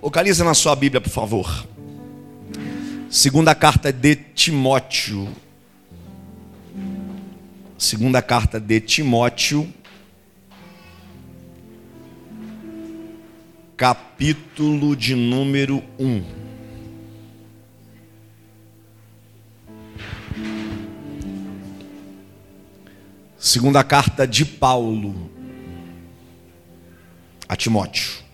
Localiza na sua Bíblia, por favor. Segunda carta de Timóteo. Segunda carta de Timóteo. Capítulo de número 1. Segunda carta de Paulo a Timóteo.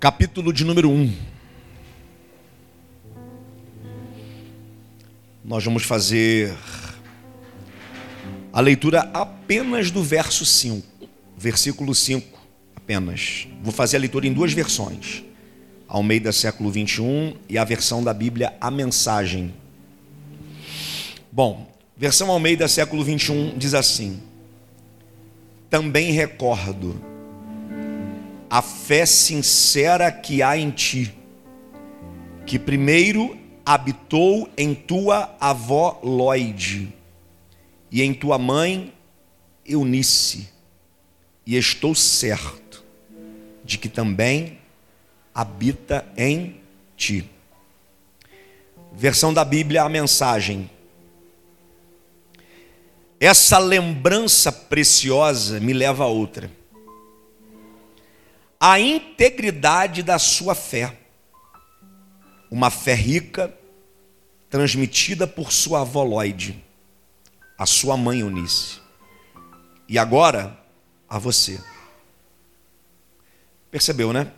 Capítulo de número 1. Nós vamos fazer a leitura apenas do verso 5, versículo 5 apenas. Vou fazer a leitura em duas versões. Almeida século 21 e a versão da Bíblia A Mensagem. Bom, versão Almeida século 21 diz assim: Também recordo a fé sincera que há em ti, que primeiro habitou em tua avó Lloyd e em tua mãe Eunice, e estou certo de que também habita em ti. Versão da Bíblia, a mensagem. Essa lembrança preciosa me leva a outra a integridade da sua fé. Uma fé rica, transmitida por sua avó Lloyd, a sua mãe Eunice. E agora, a você. Percebeu, né?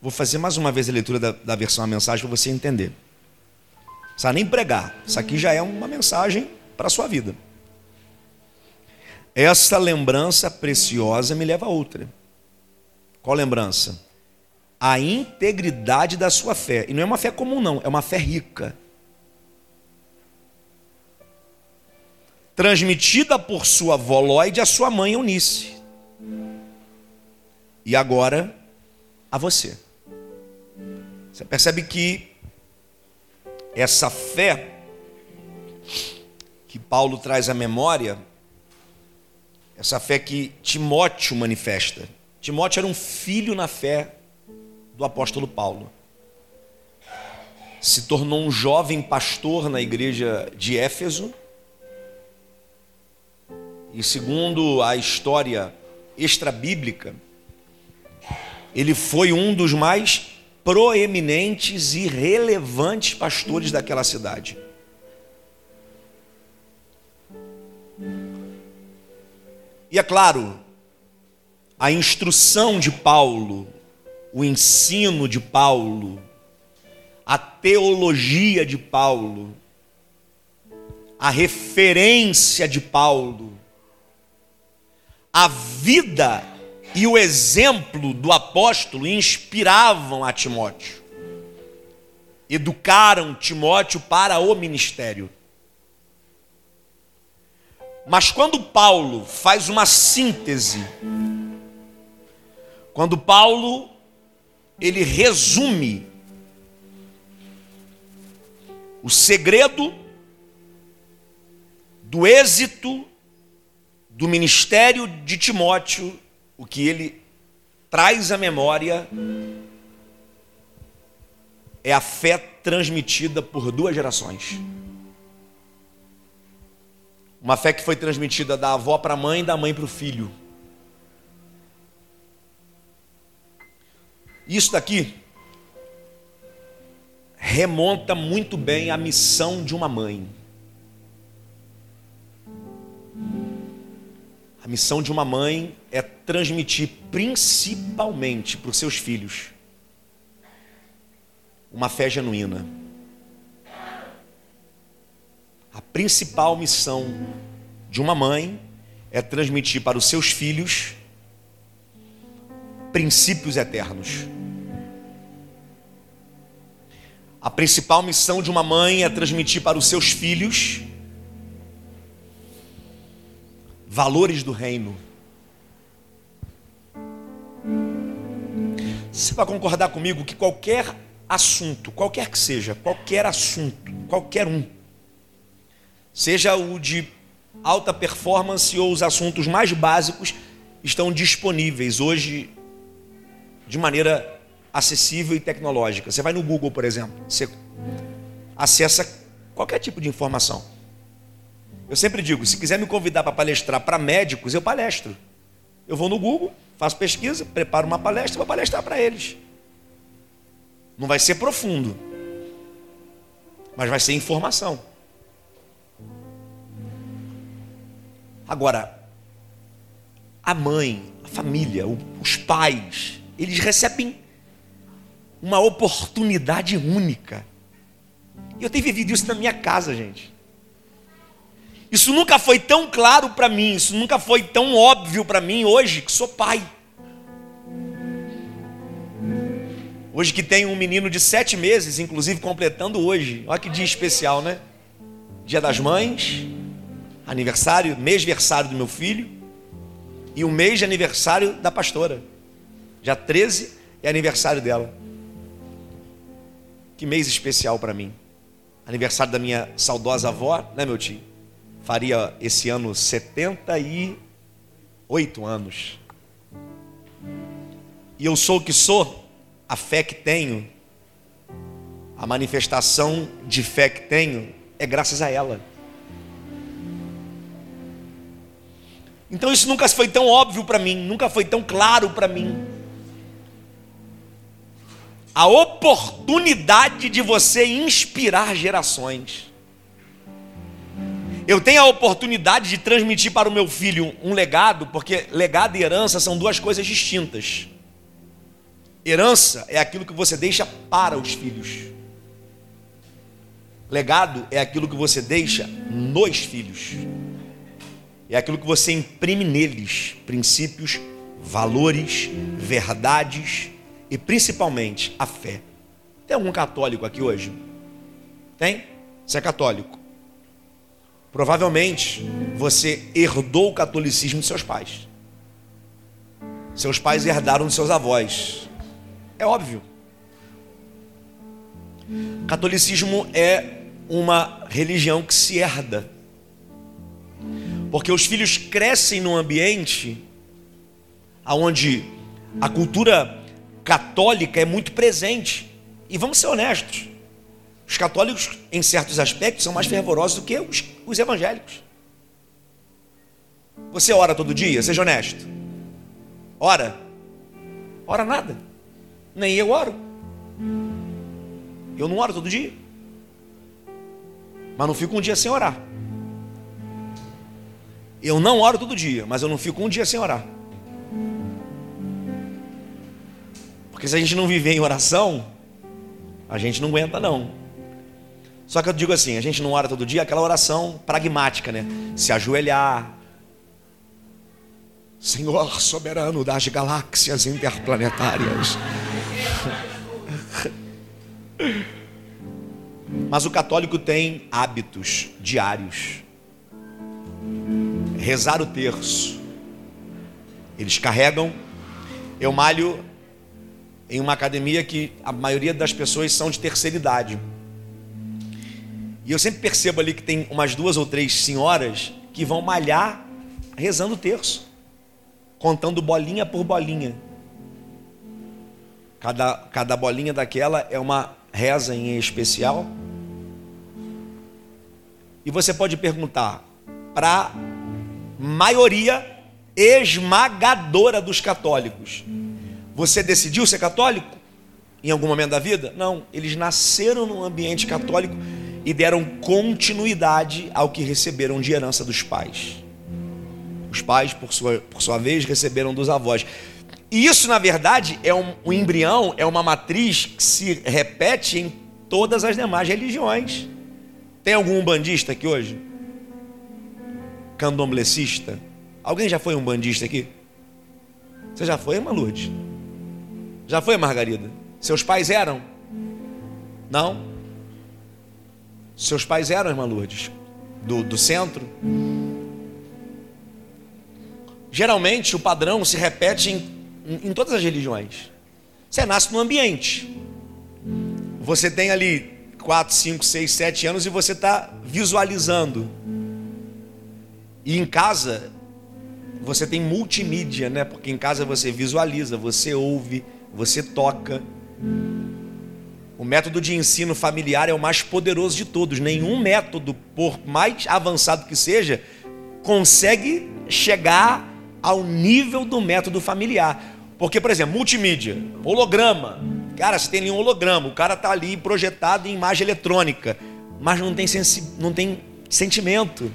Vou fazer mais uma vez a leitura da, da versão a mensagem para você entender. Não precisa nem pregar. Isso aqui já é uma mensagem para a sua vida. Essa lembrança preciosa me leva a outra qual lembrança? A integridade da sua fé. E não é uma fé comum, não, é uma fé rica. Transmitida por sua avó Lloyd a sua mãe Eunice. E agora, a você. Você percebe que essa fé que Paulo traz à memória, essa fé que Timóteo manifesta, Timóteo era um filho na fé do apóstolo Paulo. Se tornou um jovem pastor na igreja de Éfeso. E segundo a história extrabíblica, ele foi um dos mais proeminentes e relevantes pastores daquela cidade. E é claro, a instrução de Paulo, o ensino de Paulo, a teologia de Paulo, a referência de Paulo, a vida e o exemplo do apóstolo inspiravam a Timóteo, educaram Timóteo para o ministério. Mas quando Paulo faz uma síntese quando Paulo ele resume o segredo do êxito do ministério de Timóteo, o que ele traz à memória é a fé transmitida por duas gerações. Uma fé que foi transmitida da avó para a mãe e da mãe para o filho. Isso daqui remonta muito bem à missão de uma mãe. A missão de uma mãe é transmitir principalmente para os seus filhos uma fé genuína. A principal missão de uma mãe é transmitir para os seus filhos princípios eternos. A principal missão de uma mãe é transmitir para os seus filhos valores do reino. Você vai concordar comigo que qualquer assunto, qualquer que seja, qualquer assunto, qualquer um, seja o de alta performance ou os assuntos mais básicos, estão disponíveis hoje de maneira acessível e tecnológica. Você vai no Google, por exemplo, você acessa qualquer tipo de informação. Eu sempre digo, se quiser me convidar para palestrar para médicos, eu palestro. Eu vou no Google, faço pesquisa, preparo uma palestra vou palestrar para eles. Não vai ser profundo, mas vai ser informação. Agora, a mãe, a família, os pais, eles recebem uma oportunidade única. E eu tenho vivido isso na minha casa, gente. Isso nunca foi tão claro para mim, isso nunca foi tão óbvio para mim hoje que sou pai. Hoje que tenho um menino de sete meses, inclusive completando hoje. Olha que dia especial, né? Dia das Mães, aniversário, mêsversário do meu filho e o mês de aniversário da pastora. Dia 13 é aniversário dela. Que mês especial para mim. Aniversário da minha saudosa avó, né, meu tio? Faria esse ano 78 anos. E eu sou o que sou, a fé que tenho, a manifestação de fé que tenho é graças a ela. Então isso nunca foi tão óbvio para mim, nunca foi tão claro para mim a oportunidade de você inspirar gerações. Eu tenho a oportunidade de transmitir para o meu filho um legado, porque legado e herança são duas coisas distintas. Herança é aquilo que você deixa para os filhos. Legado é aquilo que você deixa nos filhos. É aquilo que você imprime neles, princípios, valores, verdades, e principalmente a fé. Tem algum católico aqui hoje? Tem? Você é católico? Provavelmente você herdou o catolicismo de seus pais. Seus pais herdaram de seus avós. É óbvio. Catolicismo é uma religião que se herda. Porque os filhos crescem num ambiente onde a cultura católica é muito presente. E vamos ser honestos: os católicos, em certos aspectos, são mais fervorosos do que os, os evangélicos. Você ora todo dia? Seja honesto. Ora? Ora nada. Nem eu oro. Eu não oro todo dia. Mas não fico um dia sem orar. Eu não oro todo dia, mas eu não fico um dia sem orar. Porque se a gente não viver em oração, a gente não aguenta não. Só que eu digo assim, a gente não ora todo dia, aquela oração pragmática, né? Se ajoelhar. Senhor soberano das galáxias interplanetárias. Mas o católico tem hábitos diários. Rezar o terço. Eles carregam. Eu malho em uma academia que a maioria das pessoas são de terceira idade. E eu sempre percebo ali que tem umas duas ou três senhoras que vão malhar rezando o terço, contando bolinha por bolinha. Cada, cada bolinha daquela é uma reza em especial. E você pode perguntar para maioria esmagadora dos católicos: você decidiu ser católico em algum momento da vida? Não, eles nasceram num ambiente católico e deram continuidade ao que receberam de herança dos pais. Os pais, por sua, por sua vez, receberam dos avós. E isso, na verdade, é um, um embrião, é uma matriz que se repete em todas as demais religiões. Tem algum umbandista aqui hoje? Candomblessista? Alguém já foi um bandista aqui? Você já foi, irmã Lourdes? Já foi, Margarida? Seus pais eram? Não? Seus pais eram, irmã Lourdes? Do, do centro? Geralmente o padrão se repete em, em, em todas as religiões. Você nasce num ambiente. Você tem ali 4, 5, 6, 7 anos e você está visualizando. E em casa, você tem multimídia, né? Porque em casa você visualiza, você ouve, você toca. O método de ensino familiar é o mais poderoso de todos. Nenhum método, por mais avançado que seja, consegue chegar ao nível do método familiar. Porque, por exemplo, multimídia, holograma. Cara, você tem ali um holograma, o cara está ali projetado em imagem eletrônica, mas não tem, sensi... não tem sentimento.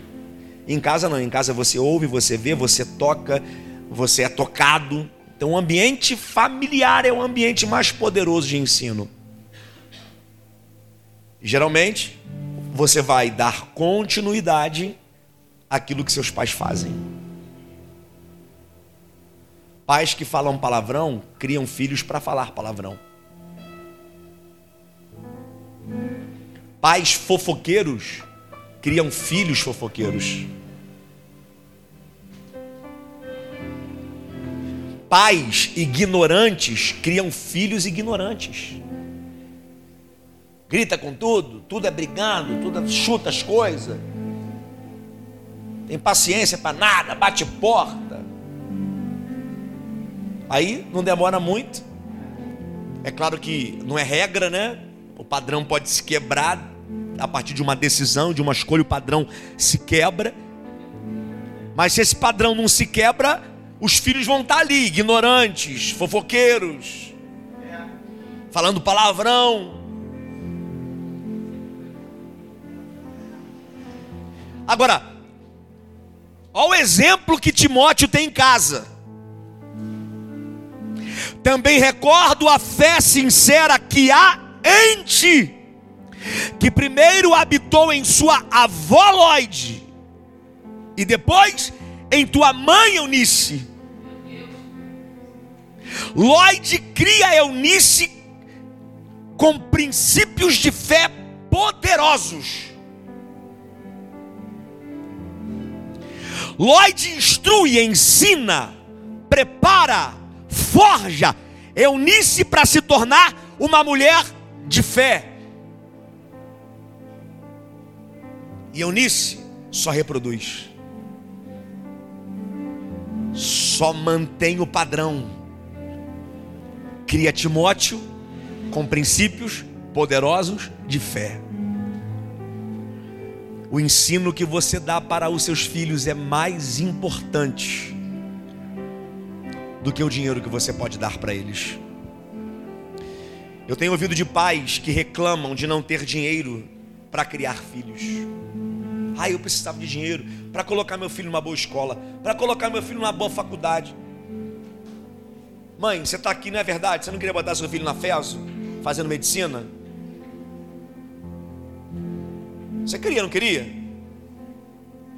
Em casa não, em casa você ouve, você vê, você toca, você é tocado. Então o ambiente familiar é o ambiente mais poderoso de ensino. geralmente, você vai dar continuidade àquilo que seus pais fazem. Pais que falam palavrão criam filhos para falar palavrão. Pais fofoqueiros criam filhos fofoqueiros. Pais ignorantes criam filhos ignorantes. Grita com tudo, tudo é brigando, tudo é, chuta as coisas. Tem paciência para nada, bate porta. Aí não demora muito. É claro que não é regra, né? O padrão pode se quebrar a partir de uma decisão, de uma escolha, o padrão se quebra. Mas se esse padrão não se quebra, os filhos vão estar ali, ignorantes, fofoqueiros, falando palavrão. Agora, olha o exemplo que Timóteo tem em casa. Também recordo a fé sincera que há em ti, que primeiro habitou em sua avó Lloyd, e depois em tua mãe Eunice. Lloyd cria Eunice com princípios de fé poderosos. Lloyd instrui, ensina, prepara, forja Eunice para se tornar uma mulher de fé. E Eunice só reproduz só mantém o padrão. Cria Timóteo com princípios poderosos de fé. O ensino que você dá para os seus filhos é mais importante do que o dinheiro que você pode dar para eles. Eu tenho ouvido de pais que reclamam de não ter dinheiro para criar filhos. Ah, eu precisava de dinheiro para colocar meu filho numa boa escola, para colocar meu filho numa boa faculdade. Mãe, você está aqui, não é verdade? Você não queria botar seu filho na FESO, fazendo medicina? Você queria, não queria?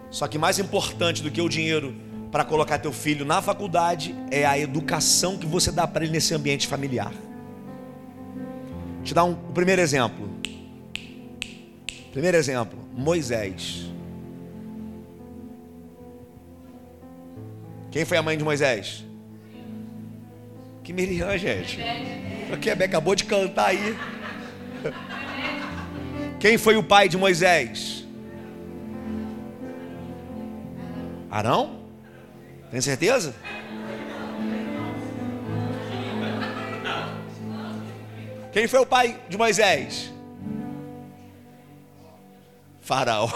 Só que mais importante do que o dinheiro para colocar teu filho na faculdade é a educação que você dá para ele nesse ambiente familiar. Vou te dar um, o primeiro exemplo. Primeiro exemplo, Moisés. Quem foi a mãe de Moisés? Que Miriam, gente. O Quebec acabou de cantar aí. Quem foi o pai de Moisés? Arão? Tem certeza? Quem foi o pai de Moisés? Faraó.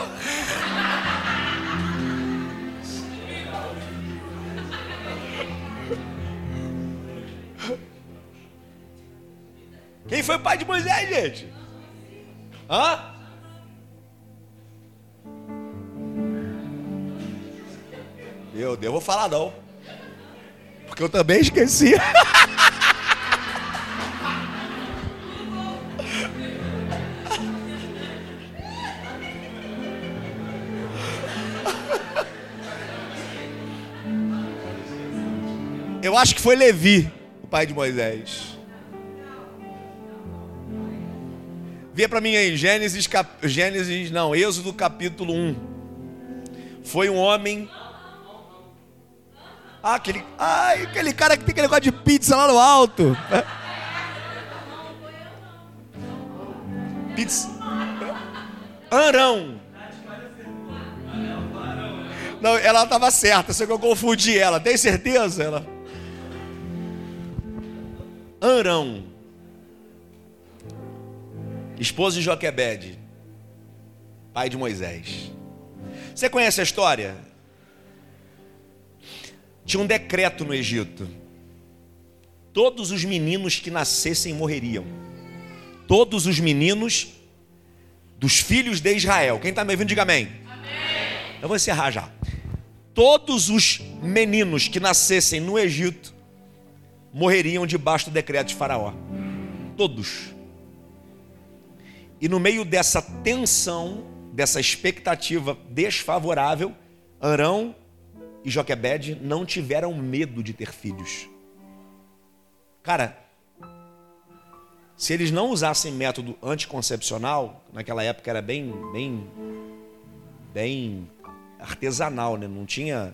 Quem foi o pai de Moisés, gente? Hã? Meu Deus, vou falar não. Porque eu também esqueci. Eu acho que foi Levi, o pai de Moisés. Vê para mim aí, Gênesis, cap... Gênesis, não, Êxodo capítulo 1. Foi um homem. Ah, aquele, ai, aquele cara que tem aquele negócio de pizza lá no alto. Pizza. Arão. Não, ela estava certa, só que eu confundi ela. Tem certeza? Ela. Arão, esposo de Joquebede, pai de Moisés. Você conhece a história? Tinha um decreto no Egito. Todos os meninos que nascessem morreriam. Todos os meninos dos filhos de Israel. Quem está me ouvindo, diga amém. amém. Eu vou encerrar já. Todos os meninos que nascessem no Egito morreriam debaixo do decreto de Faraó. Todos. E no meio dessa tensão, dessa expectativa desfavorável, Arão e Joquebede não tiveram medo de ter filhos. Cara, se eles não usassem método anticoncepcional, naquela época era bem, bem, bem artesanal, né? Não tinha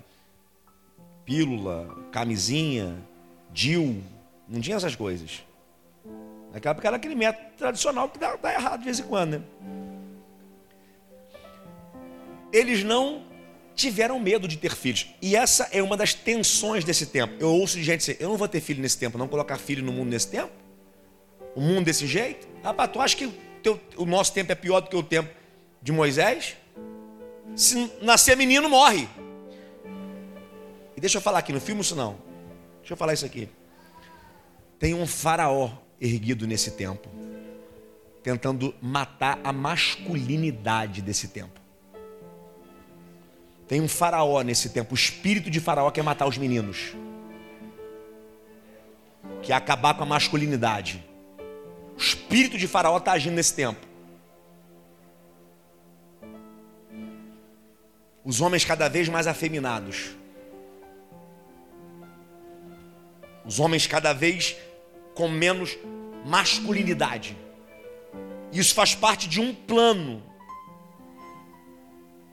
pílula, camisinha, DIL, não tinha essas coisas. Naquela época era aquele método tradicional que dá, dá errado de vez em quando, né? Eles não tiveram medo de ter filhos. E essa é uma das tensões desse tempo. Eu ouço de gente dizer: eu não vou ter filho nesse tempo, não colocar filho no mundo nesse tempo o mundo desse jeito? Rapaz, tu acha que o, teu, o nosso tempo é pior do que o tempo de Moisés? Se nascer menino, morre. E deixa eu falar aqui, não filme isso não. Deixa eu falar isso aqui. Tem um faraó erguido nesse tempo, tentando matar a masculinidade desse tempo. Tem um faraó nesse tempo, o espírito de faraó quer matar os meninos. Quer acabar com a masculinidade. O espírito de Faraó está agindo nesse tempo. Os homens cada vez mais afeminados. Os homens cada vez com menos masculinidade. Isso faz parte de um plano.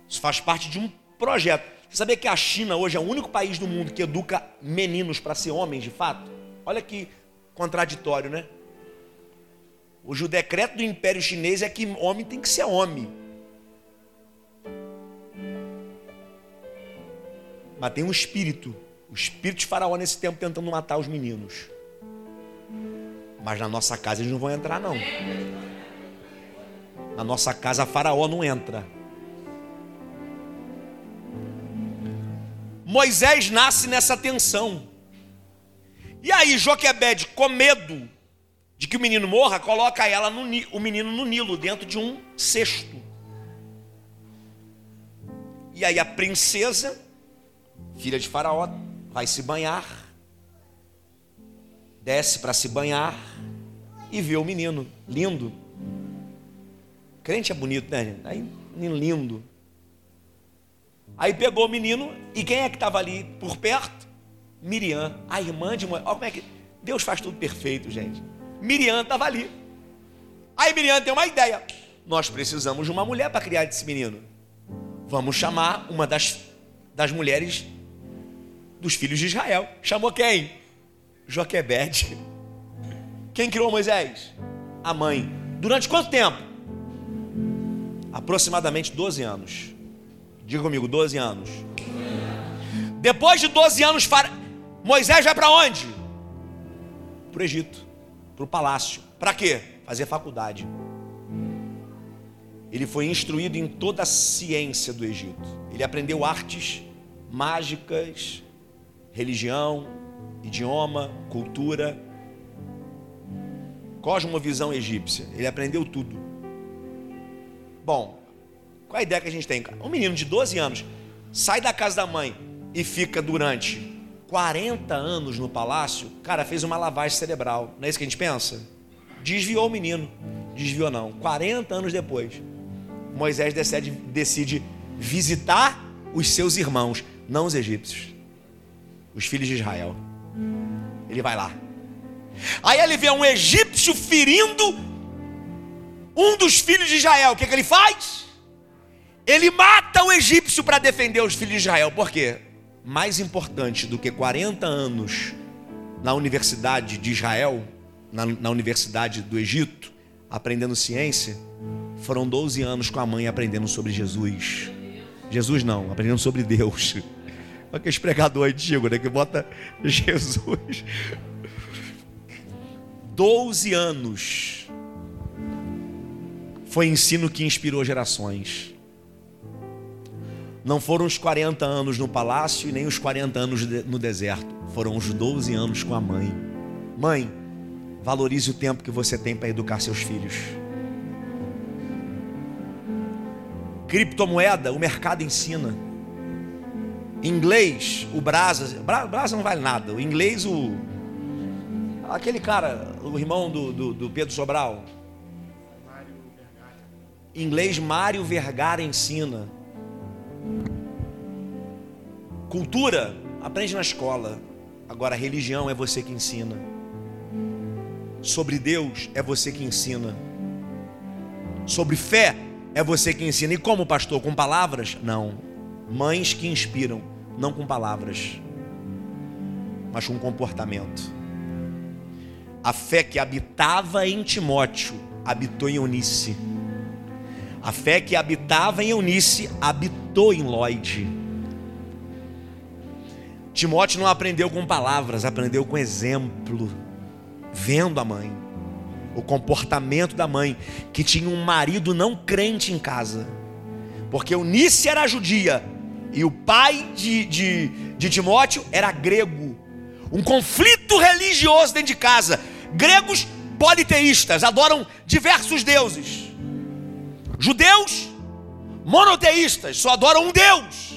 Isso faz parte de um projeto. Você sabia que a China hoje é o único país do mundo que educa meninos para ser homens de fato? Olha que contraditório, né? Hoje o decreto do Império Chinês é que homem tem que ser homem. Mas tem um espírito, o espírito de Faraó nesse tempo tentando matar os meninos. Mas na nossa casa eles não vão entrar, não. Na nossa casa Faraó não entra. Moisés nasce nessa tensão. E aí Joquebede, com medo, de que o menino morra, coloca ela no, o menino no Nilo, dentro de um cesto. E aí a princesa, filha de Faraó, vai se banhar, desce para se banhar e vê o menino lindo. Crente é bonito, né? Aí, lindo. Aí pegou o menino e quem é que estava ali por perto? Miriam, a irmã de Moisés. Olha como é que Deus faz tudo perfeito, gente. Miriam estava ali. Aí Miriam tem uma ideia. Nós precisamos de uma mulher para criar esse menino. Vamos chamar uma das, das mulheres dos filhos de Israel. Chamou quem? Joquebede. Quem criou Moisés? A mãe. Durante quanto tempo? Aproximadamente 12 anos. Diga comigo, 12 anos. Depois de 12 anos, Moisés vai para onde? Para o Egito para o palácio. Para quê? Fazer faculdade. Ele foi instruído em toda a ciência do Egito. Ele aprendeu artes mágicas, religião, idioma, cultura, cosmovisão egípcia. Ele aprendeu tudo. Bom, qual a ideia que a gente tem? Um menino de 12 anos sai da casa da mãe e fica durante 40 anos no palácio, cara, fez uma lavagem cerebral. Não é isso que a gente pensa? Desviou o menino. Desviou não. 40 anos depois, Moisés decide, decide visitar os seus irmãos, não os egípcios, os filhos de Israel. Ele vai lá. Aí ele vê um egípcio ferindo um dos filhos de Israel. O que, que ele faz? Ele mata o egípcio para defender os filhos de Israel. Por quê? mais importante do que 40 anos na Universidade de Israel, na, na Universidade do Egito, aprendendo ciência, foram 12 anos com a mãe aprendendo sobre Jesus. Jesus não, aprendendo sobre Deus. Aquele pregador antigo, né? Que bota Jesus. 12 anos. Foi ensino que inspirou gerações. Não foram os 40 anos no palácio e nem os 40 anos no deserto. Foram os 12 anos com a mãe. Mãe, valorize o tempo que você tem para educar seus filhos. Criptomoeda, o mercado ensina. Inglês, o Brasa. Brasa não vale nada. O inglês, o. Aquele cara, o irmão do, do, do Pedro Sobral. Inglês, Mário Vergara ensina. Cultura, aprende na escola. Agora, religião é você que ensina. Sobre Deus é você que ensina. Sobre fé é você que ensina. E como, pastor? Com palavras? Não. Mães que inspiram, não com palavras, mas com comportamento. A fé que habitava em Timóteo habitou em Eunice. A fé que habitava em Eunice habitou em Lloyd. Timóteo não aprendeu com palavras, aprendeu com exemplo, vendo a mãe, o comportamento da mãe, que tinha um marido não crente em casa, porque Eunice era judia e o pai de, de, de Timóteo era grego. Um conflito religioso dentro de casa. Gregos politeístas adoram diversos deuses. Judeus monoteístas só adoram um Deus.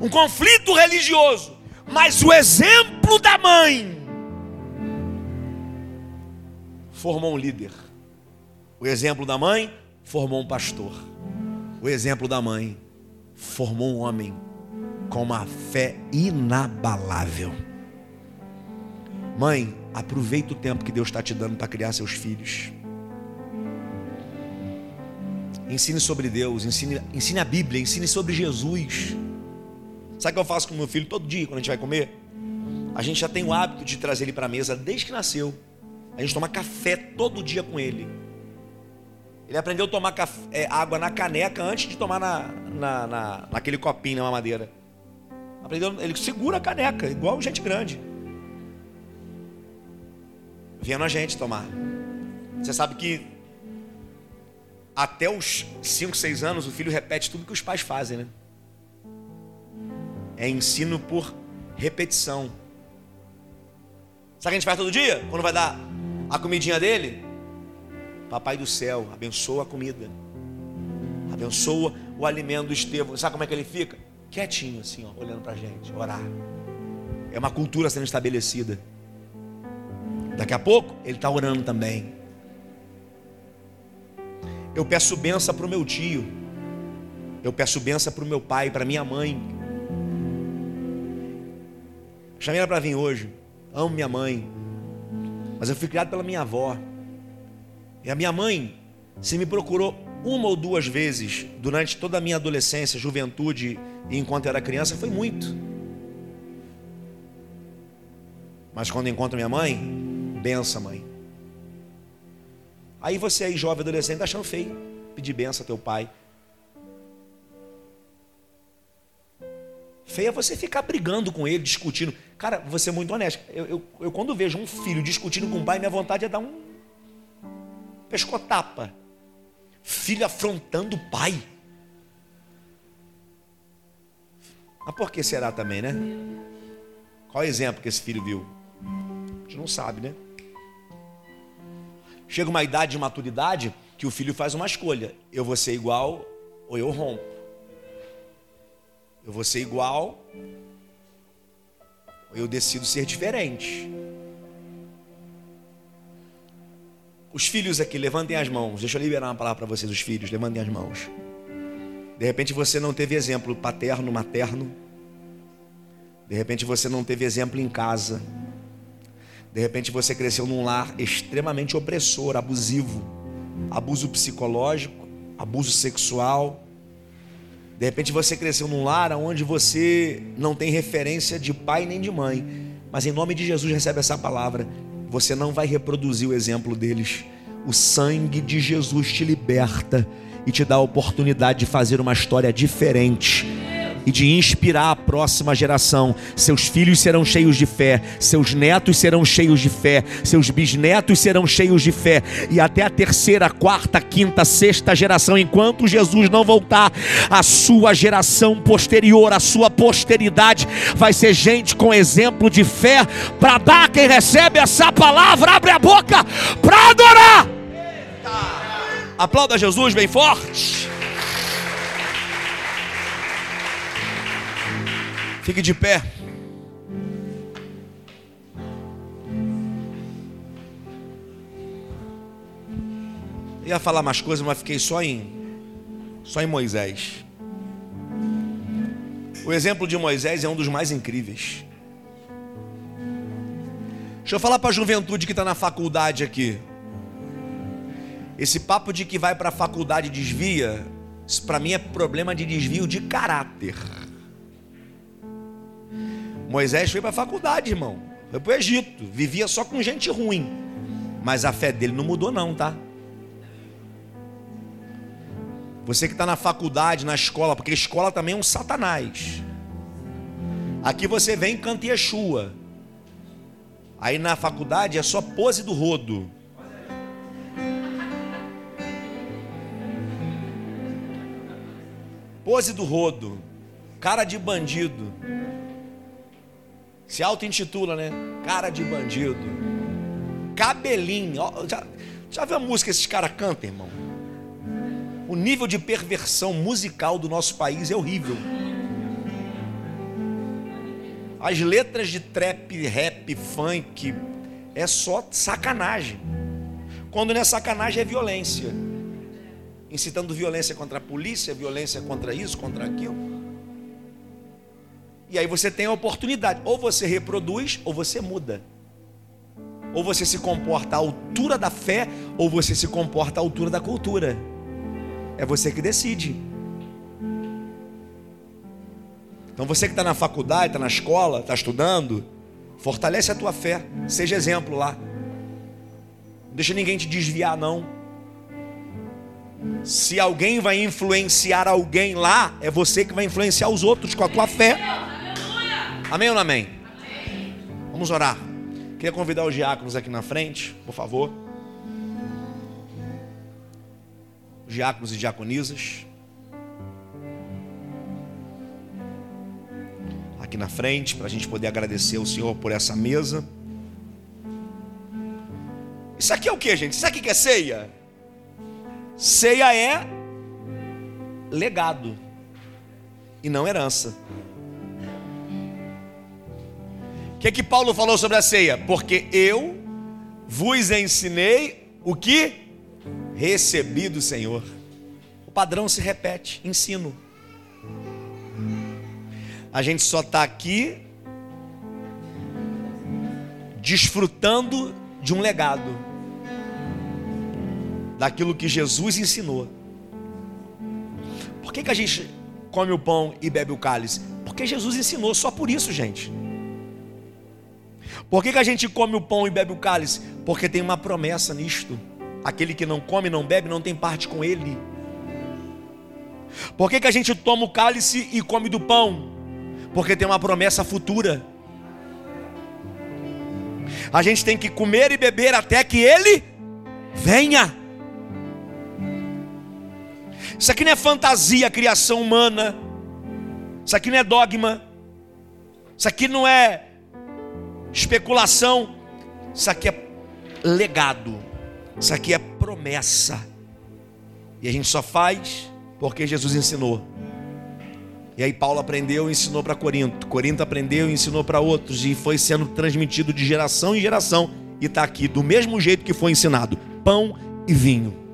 Um conflito religioso, mas o exemplo da mãe formou um líder. O exemplo da mãe formou um pastor. O exemplo da mãe formou um homem com uma fé inabalável. Mãe, aproveita o tempo que Deus está te dando para criar seus filhos. Ensine sobre Deus, ensine, ensine a Bíblia, ensine sobre Jesus. Sabe o que eu faço com meu filho todo dia quando a gente vai comer? A gente já tem o hábito de trazer ele para a mesa desde que nasceu. A gente toma café todo dia com ele. Ele aprendeu a tomar café, é, água na caneca antes de tomar na, na, na, naquele copinho, na mamadeira. Aprendeu, ele segura a caneca, igual gente grande. Vendo a gente tomar. Você sabe que até os 5, 6 anos, o filho repete tudo que os pais fazem, né? É ensino por repetição. Sabe o que a gente faz todo dia? Quando vai dar a comidinha dele? Papai do céu, abençoa a comida. Abençoa o alimento do Estevão. Sabe como é que ele fica? Quietinho assim, ó, olhando para a gente, orar. É uma cultura sendo estabelecida. Daqui a pouco ele está orando também. Eu peço benção para o meu tio. Eu peço benção para o meu pai, para minha mãe. Chamei ela para vir hoje. Amo minha mãe. Mas eu fui criado pela minha avó. E a minha mãe, se me procurou uma ou duas vezes durante toda a minha adolescência, juventude e enquanto era criança, foi muito. Mas quando encontro minha mãe, benção, mãe. Aí você aí, jovem adolescente, tá achando feio pedir benção a teu pai. Feia é você ficar brigando com ele, discutindo. Cara, vou ser muito honesto. Eu, eu, eu, quando vejo um filho discutindo com o pai, minha vontade é dar um pescotapa. Filho afrontando o pai. Mas por que será também, né? Qual é o exemplo que esse filho viu? A gente não sabe, né? Chega uma idade de maturidade que o filho faz uma escolha: eu vou ser igual ou eu rompo. Eu vou ser igual ou eu decido ser diferente. Os filhos aqui, levantem as mãos. Deixa eu liberar uma palavra para vocês, os filhos, levantem as mãos. De repente você não teve exemplo paterno, materno. De repente você não teve exemplo em casa. De repente você cresceu num lar extremamente opressor, abusivo, abuso psicológico, abuso sexual. De repente você cresceu num lar onde você não tem referência de pai nem de mãe. Mas em nome de Jesus recebe essa palavra. Você não vai reproduzir o exemplo deles. O sangue de Jesus te liberta e te dá a oportunidade de fazer uma história diferente e de inspirar a próxima geração. Seus filhos serão cheios de fé, seus netos serão cheios de fé, seus bisnetos serão cheios de fé, e até a terceira, quarta, quinta, sexta geração, enquanto Jesus não voltar, a sua geração posterior, a sua posteridade, vai ser gente com exemplo de fé para dar quem recebe essa palavra, abre a boca para adorar. Aplauda Jesus bem forte. Fique de pé. ia falar mais coisas, mas fiquei só em só em Moisés. O exemplo de Moisés é um dos mais incríveis. Deixa eu falar para a juventude que está na faculdade aqui. Esse papo de que vai para a faculdade desvia, isso para mim é problema de desvio de caráter. Moisés foi para a faculdade, irmão. Foi para o Egito. Vivia só com gente ruim. Mas a fé dele não mudou, não, tá? Você que está na faculdade, na escola, porque escola também é um satanás. Aqui você vem e canta Yeshua. Aí na faculdade é só pose do rodo. Pose do rodo. Cara de bandido. Se auto-intitula, né? Cara de bandido. Cabelinho. Já, já viu a música que esses caras cantam, irmão? O nível de perversão musical do nosso país é horrível. As letras de trap, rap, funk é só sacanagem. Quando não é sacanagem é violência. Incitando violência contra a polícia, violência contra isso, contra aquilo. E aí você tem a oportunidade, ou você reproduz ou você muda. Ou você se comporta à altura da fé, ou você se comporta à altura da cultura. É você que decide. Então você que está na faculdade, está na escola, está estudando, fortalece a tua fé, seja exemplo lá. Não deixa ninguém te desviar, não. Se alguém vai influenciar alguém lá, é você que vai influenciar os outros com a tua fé. Amém ou não amém? Vamos orar. Queria convidar os diáconos aqui na frente, por favor. diáconos e diaconisas. Aqui na frente, para a gente poder agradecer ao Senhor por essa mesa. Isso aqui é o que, gente? Isso aqui que é ceia? Ceia é legado e não herança. Que, que Paulo falou sobre a ceia? Porque eu vos ensinei o que recebi do Senhor. O padrão se repete, ensino. A gente só está aqui desfrutando de um legado, daquilo que Jesus ensinou. Por que, que a gente come o pão e bebe o cálice? Porque Jesus ensinou, só por isso, gente. Por que, que a gente come o pão e bebe o cálice? Porque tem uma promessa nisto. Aquele que não come, não bebe, não tem parte com ele. Por que, que a gente toma o cálice e come do pão? Porque tem uma promessa futura. A gente tem que comer e beber até que ele venha. Isso aqui não é fantasia, criação humana. Isso aqui não é dogma. Isso aqui não é especulação. Isso aqui é legado. Isso aqui é promessa. E a gente só faz porque Jesus ensinou. E aí Paulo aprendeu e ensinou para Corinto. Corinto aprendeu e ensinou para outros. E foi sendo transmitido de geração em geração. E está aqui do mesmo jeito que foi ensinado: pão e vinho.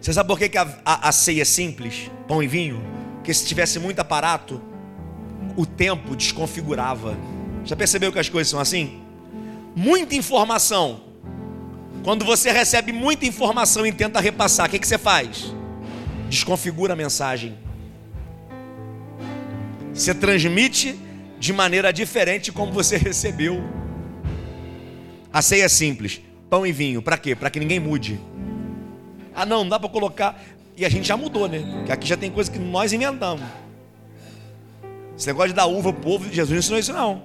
Você sabe por que, a, a, a ceia é simples? Pão e vinho? Porque se tivesse muito aparato, o tempo desconfigurava. Já percebeu que as coisas são assim? muita informação. Quando você recebe muita informação e tenta repassar, o que, que você faz? Desconfigura a mensagem. Você transmite de maneira diferente como você recebeu. A ceia é simples: pão e vinho. Para quê? Para que ninguém mude. Ah, não, não dá para colocar. E a gente já mudou, né? Porque aqui já tem coisa que nós inventamos. Esse negócio de dar uva pro povo, Jesus não ensinou isso não.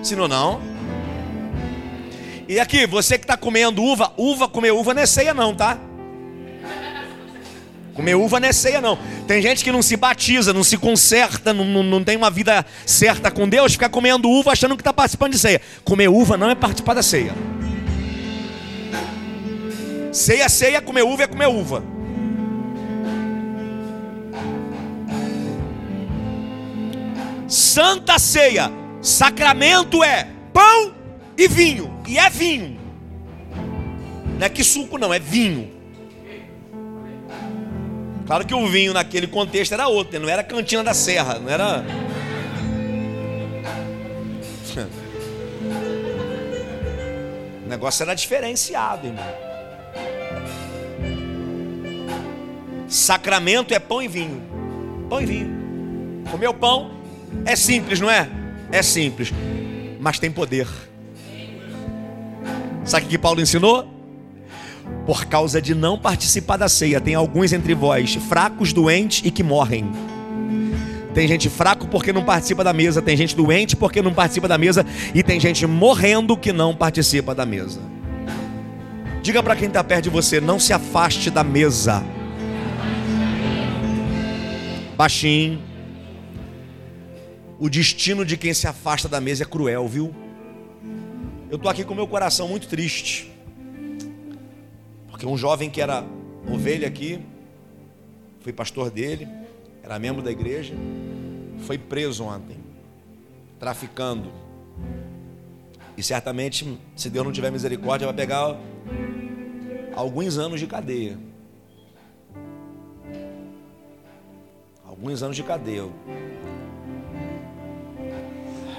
Ensinou não? E aqui, você que está comendo uva, uva, comer uva não é ceia não, tá? Comer uva não é ceia não. Tem gente que não se batiza, não se conserta, não, não, não tem uma vida certa com Deus, fica comendo uva achando que está participando de ceia. Comer uva não é participar da ceia. Ceia, ceia, comer uva é comer uva. Santa ceia, sacramento é pão e vinho. E é vinho. Não é que suco, não, é vinho. Claro que o vinho naquele contexto era outro, né? não era cantina da serra, não era. O negócio era diferenciado, irmão. Sacramento é pão e vinho. Pão e vinho. Comer o pão é simples, não é? É simples, mas tem poder. Sabe o que Paulo ensinou? Por causa de não participar da ceia, tem alguns entre vós fracos, doentes e que morrem. Tem gente fraco porque não participa da mesa, tem gente doente porque não participa da mesa e tem gente morrendo que não participa da mesa. Diga para quem está perto de você, não se afaste da mesa. Baixinho. O destino de quem se afasta da mesa é cruel, viu? Eu estou aqui com meu coração muito triste. Porque um jovem que era ovelha aqui, fui pastor dele, era membro da igreja, foi preso ontem, traficando. E certamente, se Deus não tiver misericórdia, vai pegar alguns anos de cadeia. Alguns anos de cadeia.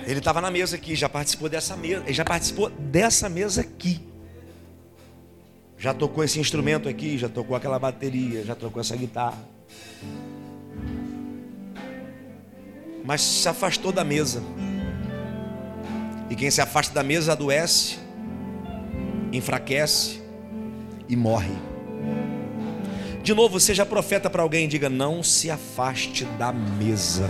Ele estava na mesa aqui, já participou dessa mesa, ele já participou dessa mesa aqui. Já tocou esse instrumento aqui, já tocou aquela bateria, já tocou essa guitarra. Mas se afastou da mesa. E quem se afasta da mesa adoece, enfraquece e morre. De novo, seja profeta para alguém, diga: não se afaste da mesa.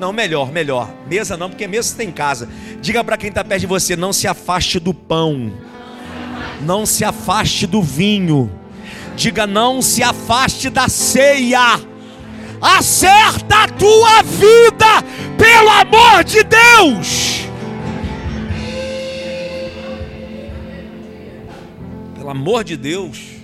Não, melhor, melhor. Mesa não, porque mesa você tem em casa. Diga para quem está perto de você: não se afaste do pão. Não se afaste do vinho. Diga: não se afaste da ceia. Acerta a tua vida, pelo amor de Deus. Pelo amor de Deus.